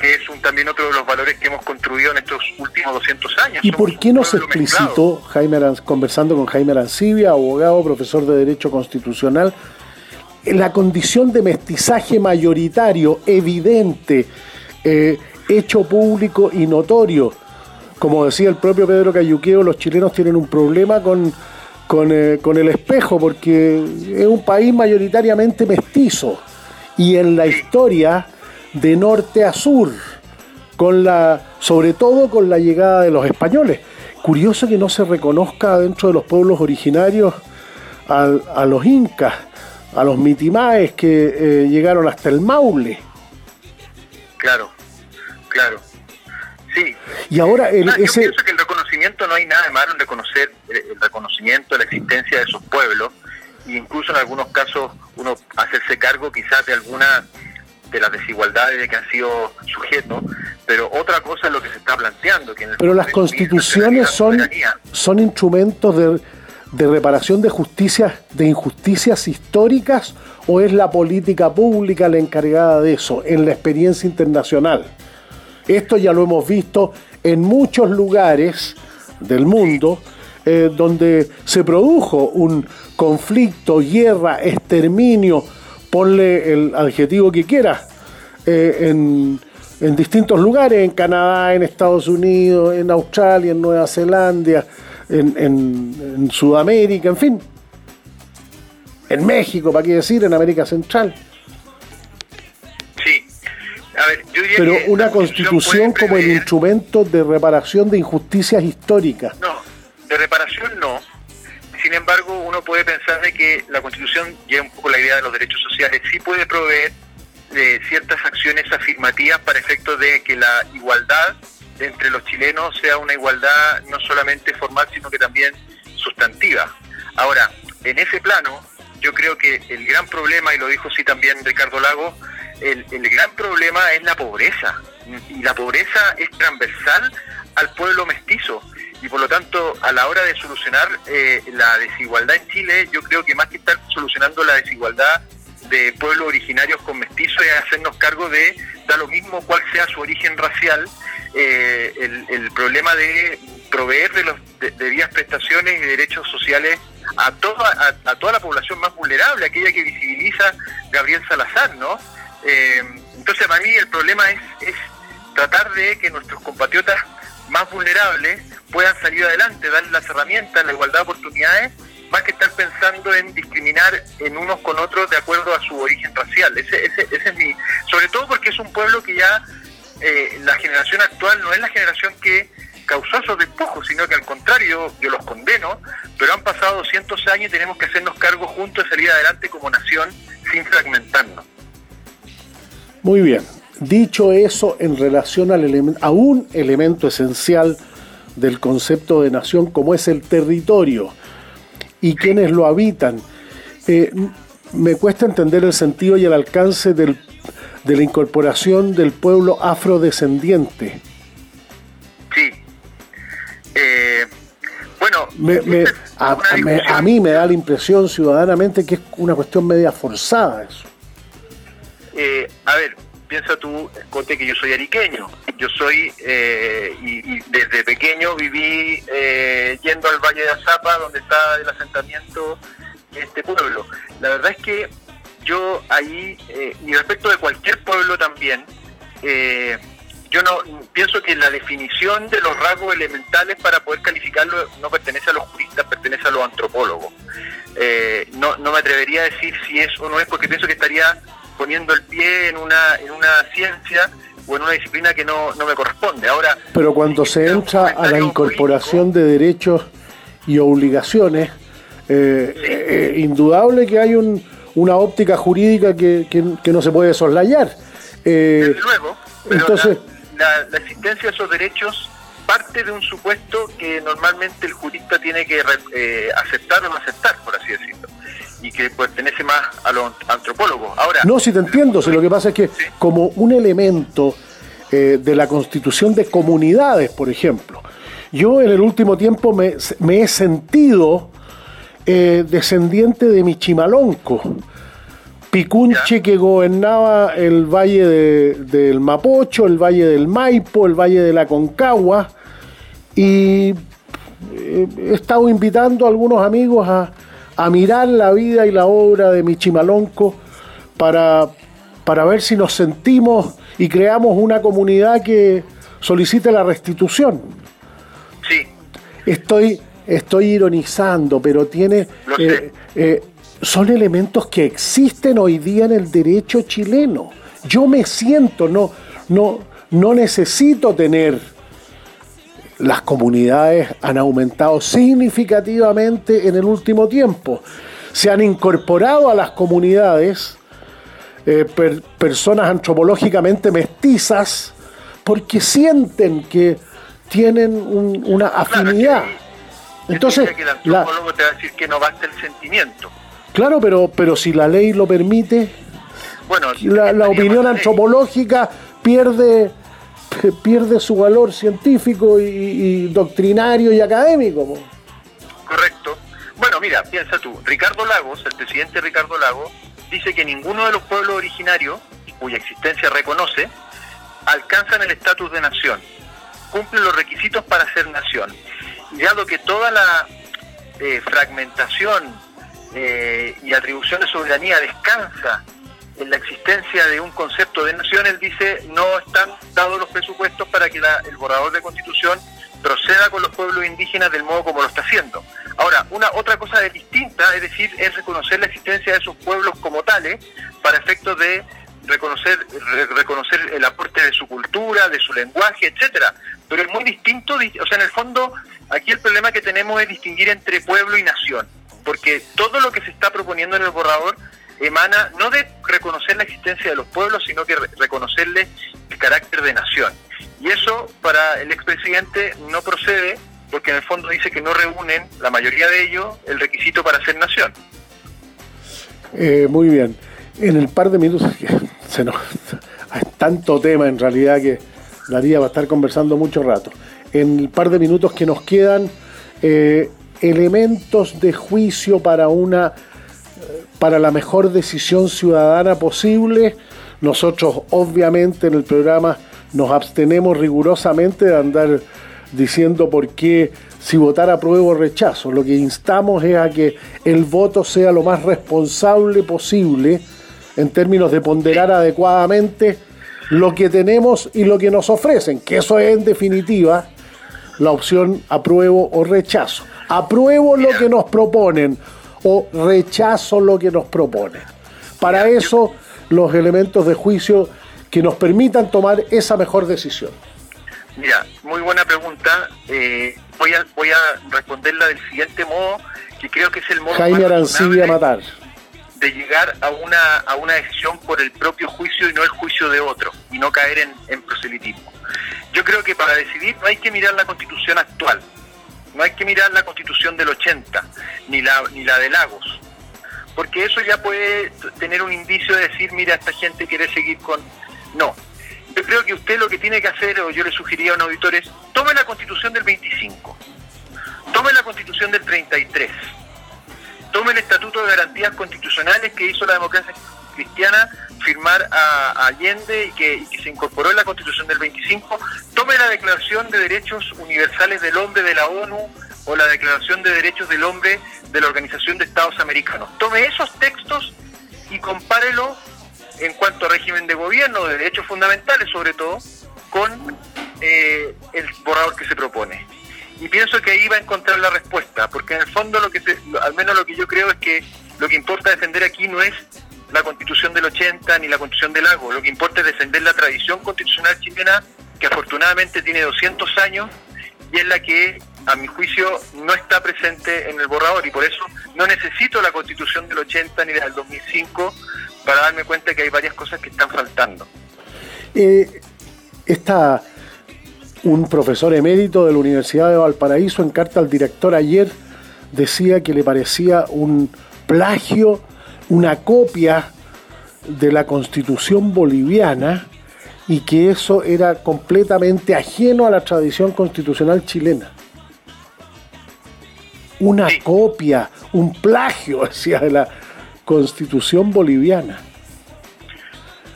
que es un, también otro de los valores que hemos construido en estos últimos 200 años. ¿Y por qué no se explicitó, Jaime conversando con Jaime Arancibia, abogado, profesor de Derecho Constitucional, la condición de mestizaje mayoritario, evidente, eh, hecho público y notorio? Como decía el propio Pedro Cayuqueo, los chilenos tienen un problema con eh, con, el espejo, porque es un país mayoritariamente mestizo y en la historia de norte a sur, con la, sobre todo con la llegada de los españoles. Curioso que no se reconozca dentro de los pueblos originarios a, los incas, a los mitimaes que eh, llegaron hasta el Maule. Claro, claro. Sí. Y ahora el, Yo pienso que el reconocimiento no hay nada de malo en reconocer el reconocimiento de la existencia de esos pueblos e incluso en algunos casos uno hacerse cargo quizás de alguna de las desigualdades de que han sido sujetos, pero otra cosa es lo que se está planteando. Que pero las constituciones son, son instrumentos de, de reparación de justicias, de injusticias históricas o es la política pública la encargada de eso en la experiencia internacional. Esto ya lo hemos visto en muchos lugares del mundo eh, donde se produjo un conflicto, guerra, exterminio, ponle el adjetivo que quieras, eh, en, distintos lugares, en Canadá, en Estados Unidos, en Australia, en Nueva Zelanda, en, en Sudamérica, en fin, en México, para qué decir, en América Central. Pero una constitución como el instrumento de reparación de injusticias históricas. No, de reparación no. Sin embargo, uno puede pensar de que la constitución, lleva un poco la idea de los derechos sociales, sí puede proveer de ciertas acciones afirmativas para efecto de que la igualdad entre los chilenos sea una igualdad no solamente formal, sino que también sustantiva. Ahora, en ese plano, yo creo que el gran problema, y lo dijo sí también Ricardo Lago, el, gran problema es la pobreza. Y la pobreza es transversal al pueblo mestizo. Y por lo tanto, a la hora de solucionar eh, la desigualdad en Chile, yo creo que más que estar solucionando la desigualdad de pueblos originarios con mestizos es hacernos cargo de, da lo mismo cuál sea su origen racial, eh, el, problema de proveer de, los, de, vías prestaciones y derechos sociales a toda, a, toda la población más vulnerable, aquella que visibiliza Gabriel Salazar, ¿no? Eh, entonces, para mí el problema es, es tratar de que nuestros compatriotas más vulnerables puedan salir adelante, darles las herramientas, la igualdad de oportunidades, más que estar pensando en discriminar en unos con otros de acuerdo a su origen racial. Ese, ese, ese es mi, sobre todo porque es un pueblo que ya eh, la generación actual no es la generación que causó esos despojos, sino que al contrario, yo los condeno, pero han pasado 200 años y tenemos que hacernos cargo juntos de salir adelante como nación sin fragmentarnos. Muy bien. Dicho eso, en relación al a un elemento esencial del concepto de nación como es el territorio y quienes lo habitan, eh, me cuesta entender el sentido y el alcance de la incorporación del pueblo afrodescendiente. Sí. Eh, bueno, a mí me da la impresión ciudadanamente que es una cuestión media forzada eso. Eh, a ver, piensa tú, Cote, que yo soy ariqueño. Yo soy, eh, y, desde pequeño viví eh, yendo al Valle de Azapa, donde está el asentamiento de este pueblo. La verdad es que yo ahí, y respecto de cualquier pueblo también, yo no pienso que la definición de los rasgos elementales para poder calificarlo no pertenece a los juristas, pertenece a los antropólogos. eh, no, no me atrevería a decir si es o no es, porque pienso que estaría poniendo el pie en una, en una ciencia o en una disciplina que no, no me corresponde. Ahora, Pero cuando se entra a la incorporación de derechos y obligaciones, eh, eh, indudable que hay un, una óptica jurídica que, que, no se puede soslayar. Desde luego, entonces, la, la, existencia de esos derechos parte de un supuesto que normalmente el jurista tiene que aceptar o no aceptar, por así decirlo y que pertenece más a los antropólogos. Ahora, no, si te entiendo, si lo que pasa es que como un elemento eh, de la constitución de comunidades, por ejemplo, yo en el último tiempo me, he sentido eh, descendiente de Michimalonco, Picunche que gobernaba el valle del Mapocho, el valle del Maipo, el valle de la Concagua, y eh, he estado invitando a algunos amigos a, a mirar la vida y la obra de Michimalonco para, para ver si nos sentimos y creamos una comunidad que solicite la restitución. Sí. Estoy, estoy ironizando, pero tiene... Eh, eh, son elementos que existen hoy día en el derecho chileno. Yo me siento, no, no, no necesito tener las comunidades han aumentado significativamente en el último tiempo. Se han incorporado a las comunidades eh, personas antropológicamente mestizas porque sienten que tienen una afinidad. Entonces, el antropólogo te va a decir que no basta el sentimiento. Claro, pero, pero si la ley lo permite, bueno, la, la opinión antropológica pierde pierde su valor científico y, doctrinario y académico. Correcto. Bueno, mira, piensa tú, Ricardo Lagos, el presidente Ricardo Lagos, dice que ninguno de los pueblos originarios, cuya existencia reconoce, alcanzan el estatus de nación, cumplen los requisitos para ser nación. Dado que toda la eh, fragmentación eh, y atribución de soberanía descansa en la existencia de un concepto de nación, él dice no están dados los presupuestos para que el borrador de constitución proceda con los pueblos indígenas del modo como lo está haciendo. Ahora, una otra cosa distinta, es decir, es reconocer la existencia de esos pueblos como tales para efectos de reconocer reconocer el aporte de su cultura, de su lenguaje, etcétera. Pero es muy distinto, o sea, en el fondo aquí el problema que tenemos es distinguir entre pueblo y nación, porque todo lo que se está proponiendo en el borrador emana no de reconocer la existencia de los pueblos, sino que reconocerle el carácter de nación. Y eso para el expresidente no procede porque en el fondo dice que no reúnen, la mayoría de ellos, el requisito para ser nación. Eh, muy bien. En el par de minutos, *laughs* se nos, hay tanto tema en realidad que daría para estar conversando mucho rato. En el par de minutos que nos quedan, eh, elementos de juicio para una para la mejor decisión ciudadana posible. Nosotros obviamente en el programa nos abstenemos rigurosamente de andar diciendo por qué si votar apruebo o rechazo. Lo que instamos es a que el voto sea lo más responsable posible en términos de ponderar adecuadamente lo que tenemos y lo que nos ofrecen, que eso es en definitiva la opción apruebo o rechazo. Apruebo lo que nos proponen o rechazo lo que nos propone. Para eso, los elementos de juicio que nos permitan tomar esa mejor decisión. Mira, muy buena pregunta. Eh, voy, a, voy a responderla del siguiente modo, que creo que es el modo Jaime Arancibia Matar. de llegar a una, a una decisión por el propio juicio y no el juicio de otro, y no caer en, en proselitismo. Yo creo que para decidir no hay que mirar la constitución actual, no hay que mirar la constitución del 80, ni la, ni la de Lagos, porque eso ya puede tener un indicio de decir, mira, esta gente quiere seguir con... No, yo creo que usted lo que tiene que hacer, o yo le sugeriría a un auditor, es tome la constitución del 25, tome la constitución del 33, tome el Estatuto de Garantías Constitucionales que hizo la democracia cristiana firmar a, Allende y que, se incorporó en la Constitución del 25, tome la Declaración de Derechos Universales del Hombre de la ONU o la Declaración de Derechos del Hombre de la Organización de Estados Americanos. Tome esos textos y compárelo en cuanto a régimen de gobierno, de derechos fundamentales sobre todo, con eh, el borrador que se propone. y pienso que ahí va a encontrar la respuesta, porque en el fondo lo que al menos lo que yo creo es que lo que importa defender aquí no es la constitución del 80 ni la constitución del lago, lo que importa es defender la tradición constitucional chilena que afortunadamente tiene 200 años y es la que a mi juicio no está presente en el borrador y por eso no necesito la constitución del 80 ni la del 2005 para darme cuenta que hay varias cosas que están faltando. Un profesor emérito de la Universidad de Valparaíso en carta al director ayer decía que le parecía un plagio, una copia de la constitución boliviana y que eso era completamente ajeno a la tradición constitucional chilena. Una copia, un plagio, *laughs* de la constitución boliviana.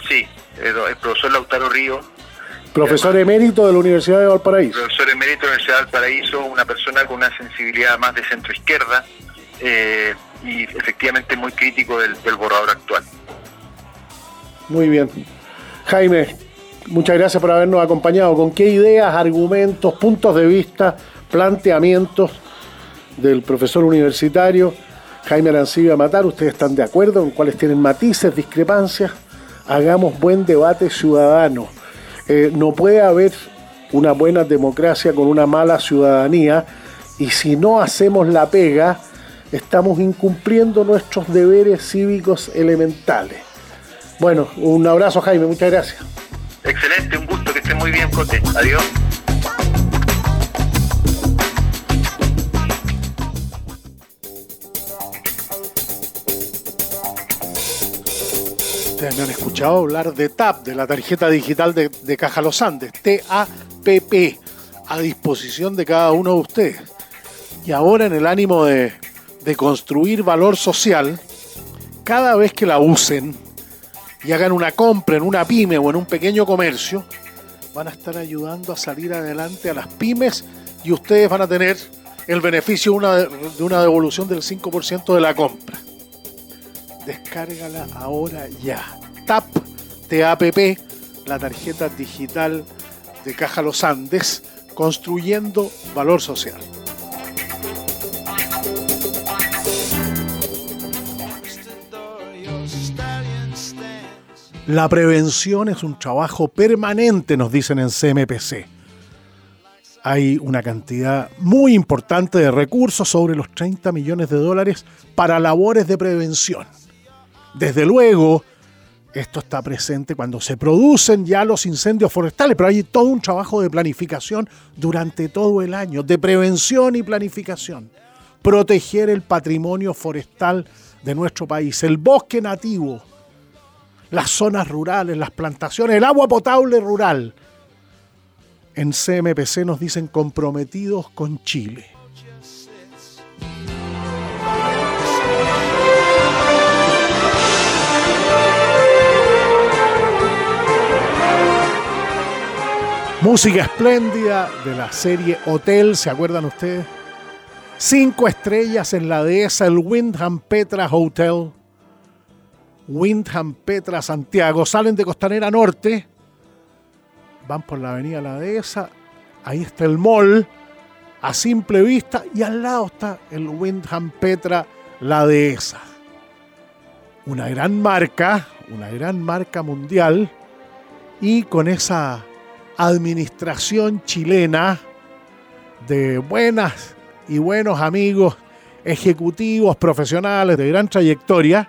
Sí, el profesor Lautaro Río. Profesor emérito de la Universidad de Valparaíso. Profesor emérito de la Universidad de Valparaíso, una persona con una sensibilidad más de centro izquierda eh, y efectivamente muy crítico del, borrador actual. Muy bien. Jaime, muchas gracias por habernos acompañado. ¿Con qué ideas, argumentos, puntos de vista, planteamientos del profesor universitario Jaime Arancibia Matar? ¿Ustedes están de acuerdo en cuáles tienen matices, discrepancias? Hagamos buen debate ciudadano. Eh, no puede haber una buena democracia con una mala ciudadanía y si no hacemos la pega, estamos incumpliendo nuestros deberes cívicos elementales. Bueno, un abrazo Jaime, muchas gracias. Excelente, un gusto, que esté muy bien, Cote. Adiós. Ustedes me han escuchado hablar de TAP, de la tarjeta digital de, Caja Los Andes, T-A-P-P, a disposición de cada uno de ustedes. Y ahora en el ánimo de, de construir valor social, cada vez que la usen, y hagan una compra en una pyme o en un pequeño comercio, van a estar ayudando a salir adelante a las pymes y ustedes van a tener el beneficio de una, de una devolución del 5% de la compra. Descárgala ahora ya. TAP, TAPP, la tarjeta digital de Caja Los Andes, construyendo valor social. La prevención es un trabajo permanente, nos dicen en CMPC. Hay una cantidad muy importante de recursos, sobre los 30 millones de dólares, para labores de prevención. Desde luego, esto está presente cuando se producen ya los incendios forestales, pero hay todo un trabajo de planificación durante todo el año, de prevención y planificación. Proteger el patrimonio forestal de nuestro país, el bosque nativo, las zonas rurales, las plantaciones, el agua potable rural. En CMPC nos dicen comprometidos con Chile. Música espléndida de la serie Hotel, ¿se acuerdan ustedes? Cinco estrellas en la dehesa, el Windham Petra Hotel. Windham, Petra, Santiago, salen de Costanera Norte, van por la avenida La Dehesa, ahí está el mall, a simple vista, y al lado está el Windham, Petra, La Dehesa. Una gran marca, una gran marca mundial, y con esa administración chilena de buenas y buenos amigos, ejecutivos, profesionales de gran trayectoria,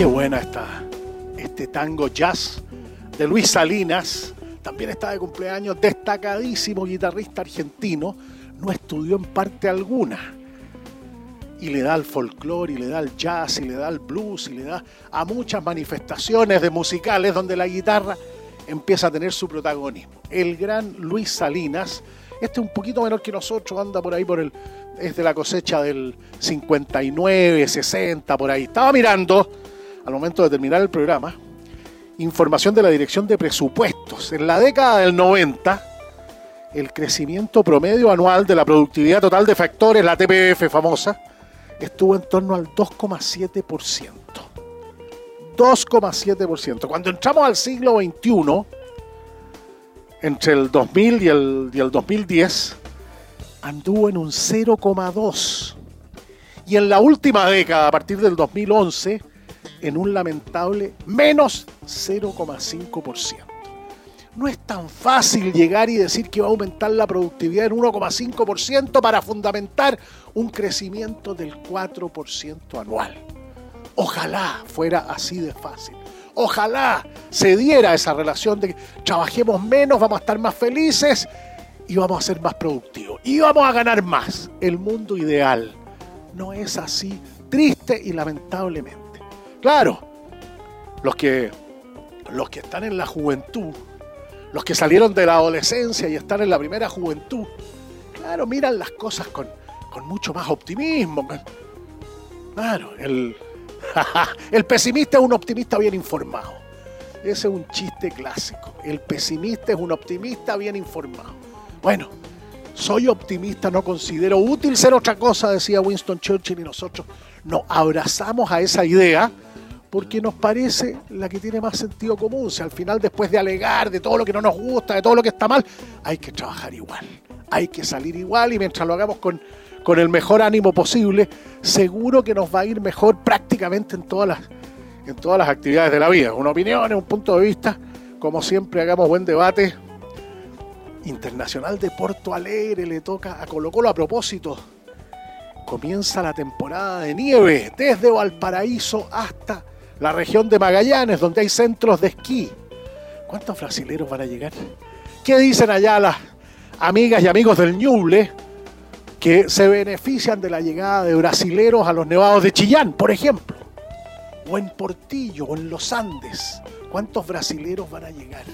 Qué buena está este tango jazz de Luis Salinas. También está de cumpleaños, destacadísimo guitarrista argentino. No estudió en parte alguna. Y le da al folclore, y le da al jazz, y le da al blues, y le da a muchas manifestaciones de musicales donde la guitarra empieza a tener su protagonismo. El gran Luis Salinas, Este es un poquito menor que nosotros, anda por ahí por el. Es de la cosecha del 59, 60, por ahí. Estaba mirando, al momento de terminar el programa, información de la Dirección de Presupuestos. En la década del 90, el crecimiento promedio anual de la productividad total de factores, la TPF famosa, estuvo en torno al 2,7%. 2,7%. Cuando entramos al siglo XXI, entre el 2000 y el, y el 2010, anduvo en un 0,2%. Y en la última década, a partir del 2011, en un lamentable menos 0,5%. No es tan fácil llegar y decir que va a aumentar la productividad en 1,5% para fundamentar un crecimiento del 4% anual. Ojalá fuera así de fácil. Ojalá se diera esa relación de que trabajemos menos, vamos a estar más felices y vamos a ser más productivos. Y vamos a ganar más. El mundo ideal no es así, triste y lamentablemente. Claro, los que, los que están en la juventud, los que salieron de la adolescencia y están en la primera juventud, claro, miran las cosas con, con mucho más optimismo. Claro, el, *laughs* el pesimista es un optimista bien informado. Ese es un chiste clásico. El pesimista es un optimista bien informado. Bueno, soy optimista, no considero útil ser otra cosa, decía Winston Churchill, y nosotros nos abrazamos a esa idea porque nos parece la que tiene más sentido común. Si al final, después de alegar de todo lo que no nos gusta, de todo lo que está mal, hay que trabajar igual, hay que salir igual y mientras lo hagamos con, con el mejor ánimo posible, seguro que nos va a ir mejor prácticamente en todas las, en todas las actividades de la vida. Una opinión, un punto de vista, como siempre hagamos buen debate. Internacional de Porto Alegre le toca a Colo Colo a propósito. Comienza la temporada de nieve desde Valparaíso hasta la región de Magallanes, donde hay centros de esquí. ¿Cuántos brasileros van a llegar? ¿Qué dicen allá las amigas y amigos del Ñuble que se benefician de la llegada de brasileros a los nevados de Chillán, por ejemplo? O en Portillo, o en los Andes. ¿Cuántos brasileros van a llegar?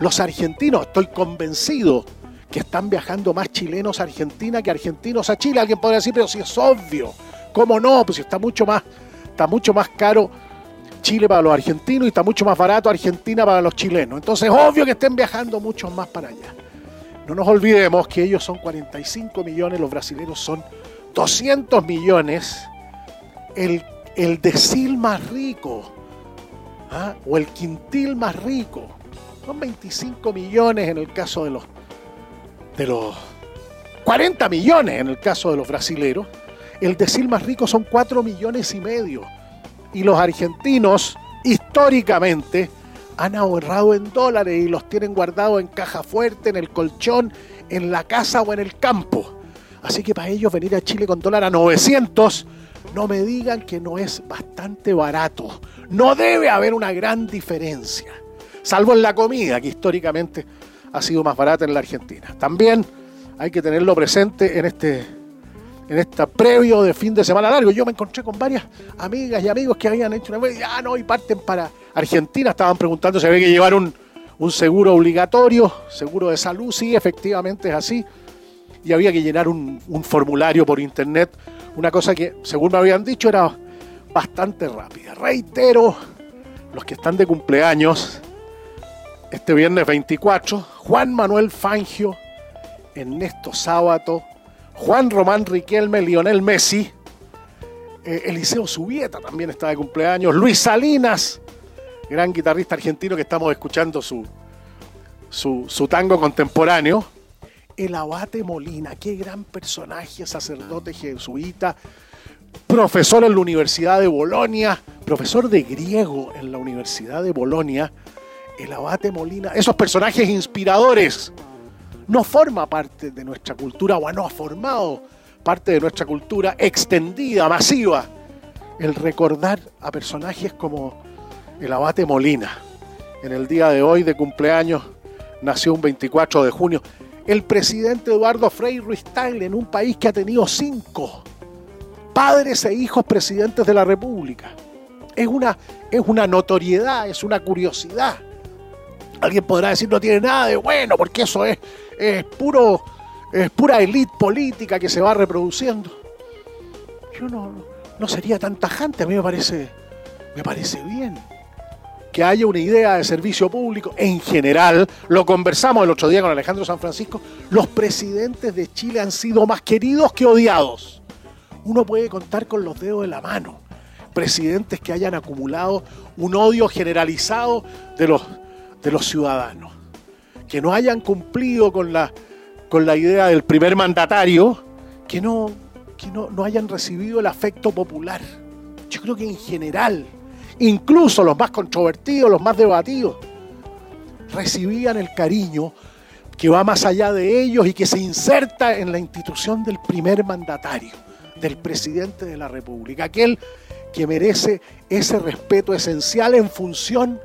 Los argentinos, estoy convencido que están viajando más chilenos a Argentina que argentinos a Chile. Alguien podría decir, pero si es obvio. ¿Cómo no? Pues está mucho más está mucho más caro Chile para los argentinos y está mucho más barato Argentina para los chilenos. Entonces, obvio que estén viajando muchos más para allá. No nos olvidemos que ellos son 45 millones, los brasileños son 200 millones. El, el decil más rico ¿ah? o el quintil más rico son 25 millones en el caso de los, de los 40 millones en el caso de los brasileros el decil más rico son 4 millones y medio. Y los argentinos, históricamente, han ahorrado en dólares y los tienen guardados en caja fuerte, en el colchón, en la casa o en el campo. Así que para ellos venir a Chile con dólar a 900, no me digan que no es bastante barato. No debe haber una gran diferencia. Salvo en la comida, que históricamente ha sido más barata en la Argentina. También hay que tenerlo presente en este en esta previo de fin de semana largo. Yo me encontré con varias amigas y amigos que habían hecho una ah, no, y parten para Argentina. Estaban preguntando si había que llevar un, seguro obligatorio, seguro de salud. Sí, efectivamente es así. Y había que llenar un, un formulario por internet, una cosa que, según me habían dicho, era bastante rápida. Reitero, los que están de cumpleaños, este viernes 24, Juan Manuel Fangio, Ernesto Sábato, Juan Román Riquelme, Lionel Messi, eh, Eliseo Subieta también está de cumpleaños, Luis Salinas, gran guitarrista argentino que estamos escuchando su, su, tango contemporáneo, el Abate Molina, qué gran personaje, sacerdote jesuita, profesor en la Universidad de Bolonia, profesor de griego en la Universidad de Bolonia, el Abate Molina, esos personajes inspiradores no forma parte de nuestra cultura o no ha formado parte de nuestra cultura extendida, masiva, el recordar a personajes como el abate Molina. En el día de hoy de cumpleaños nació un 24 de junio. El presidente Eduardo Frei Ruiz Tagle en un país que ha tenido cinco padres e hijos presidentes de la República. Es una, es una notoriedad, es una curiosidad. Alguien podrá decir no tiene nada de bueno, porque eso es es puro, es pura élite política que se va reproduciendo. Yo no, no sería tan tajante, a mí me parece, me parece bien que haya una idea de servicio público en general, lo conversamos el otro día con Alejandro San Francisco, los presidentes de Chile han sido más queridos que odiados. Uno puede contar con los dedos de la mano presidentes que hayan acumulado un odio generalizado de los, de los ciudadanos, que no hayan cumplido con la, con la idea del primer mandatario, que, no, que no, no hayan recibido el afecto popular. Yo creo que en general incluso los más controvertidos, los más debatidos, recibían el cariño que va más allá de ellos y que se inserta en la institución del primer mandatario, del presidente de la República, aquel que merece ese respeto esencial en función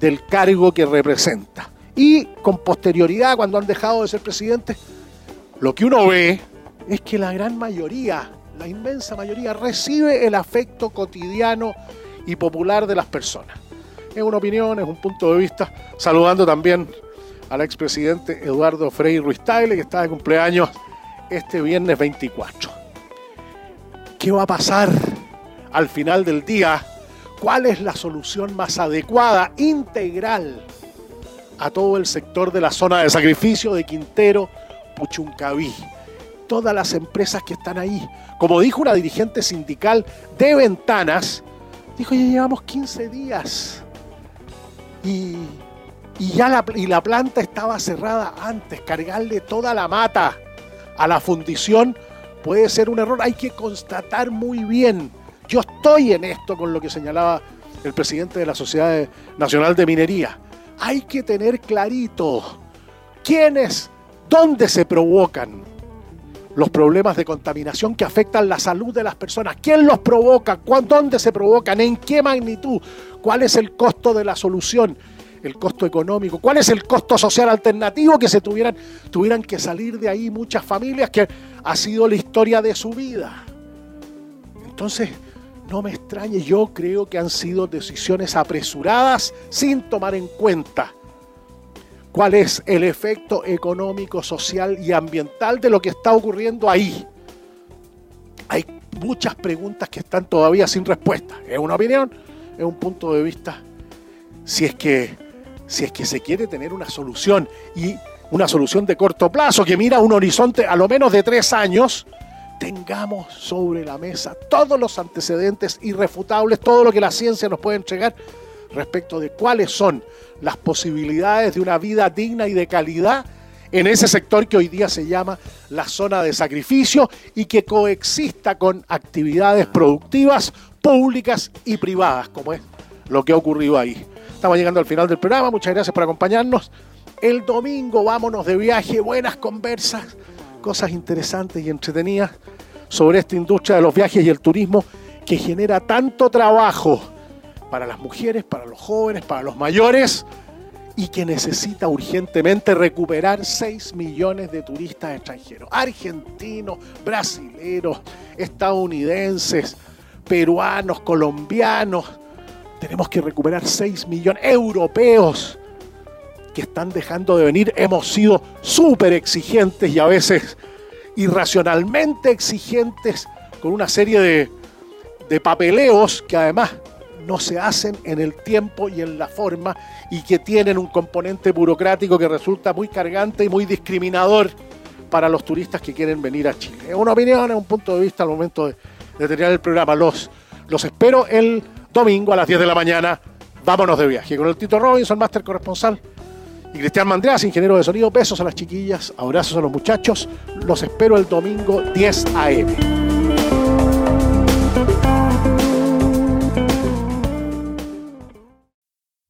del cargo que representa. Y con posterioridad, cuando han dejado de ser presidentes, lo que uno ve es que la gran mayoría, la inmensa mayoría, recibe el afecto cotidiano y popular de las personas. Es una opinión, es un punto de vista. Saludando también al expresidente Eduardo Frei Ruiz Tagle, que está de cumpleaños este viernes 24. ¿Qué va a pasar al final del día? ¿Cuál es la solución más adecuada, integral, a todo el sector de la zona de sacrificio de Quintero, Puchuncaví? Todas las empresas que están ahí. Como dijo una dirigente sindical de Ventanas, Dijo, ya llevamos 15 días. Y, ya la, y la planta estaba cerrada antes. Cargarle toda la mata a la fundición puede ser un error. Hay que constatar muy bien. Yo estoy en esto con lo que señalaba el presidente de la Sociedad Nacional de Minería. Hay que tener clarito quiénes, dónde se provocan los problemas de contaminación que afectan la salud de las personas. ¿Quién los provoca? ¿Dónde se provocan? ¿En qué magnitud? ¿Cuál es el costo de la solución? El costo económico. ¿Cuál es el costo social alternativo que se tuvieran, tuvieran que salir de ahí muchas familias que ha sido la historia de su vida? Entonces, no me extrañe, yo creo que han sido decisiones apresuradas sin tomar en cuenta cuál es el efecto económico, social y ambiental de lo que está ocurriendo ahí. Hay muchas preguntas que están todavía sin respuesta. Es una opinión, es un punto de vista. Si es que, si es que se quiere tener una solución y una solución de corto plazo que mira un horizonte a lo menos de tres años, tengamos sobre la mesa todos los antecedentes irrefutables, todo lo que la ciencia nos puede entregar respecto de cuáles son las posibilidades de una vida digna y de calidad en ese sector que hoy día se llama la zona de sacrificio y que coexista con actividades productivas públicas y privadas, como es lo que ha ocurrido ahí. Estamos llegando al final del programa, muchas gracias por acompañarnos. El domingo vámonos de viaje, buenas conversas, cosas interesantes y entretenidas sobre esta industria de los viajes y el turismo que genera tanto trabajo para las mujeres, para los jóvenes, para los mayores y que necesita urgentemente recuperar 6 millones de turistas extranjeros, argentinos, brasileros, estadounidenses, peruanos, colombianos. Tenemos que recuperar 6 millones europeos que están dejando de venir. Hemos sido súper exigentes y a veces irracionalmente exigentes con una serie de, de papeleos que además no se hacen en el tiempo y en la forma y que tienen un componente burocrático que resulta muy cargante y muy discriminador para los turistas que quieren venir a Chile. Es una opinión, es un punto de vista al momento de, terminar el programa. Los, los espero el domingo a las 10 de la mañana. Vámonos de viaje con el Tito Robinson, máster corresponsal, y Cristian Mandreas, ingeniero de sonido. Besos a las chiquillas, abrazos a los muchachos. Los espero el domingo 10 a.m.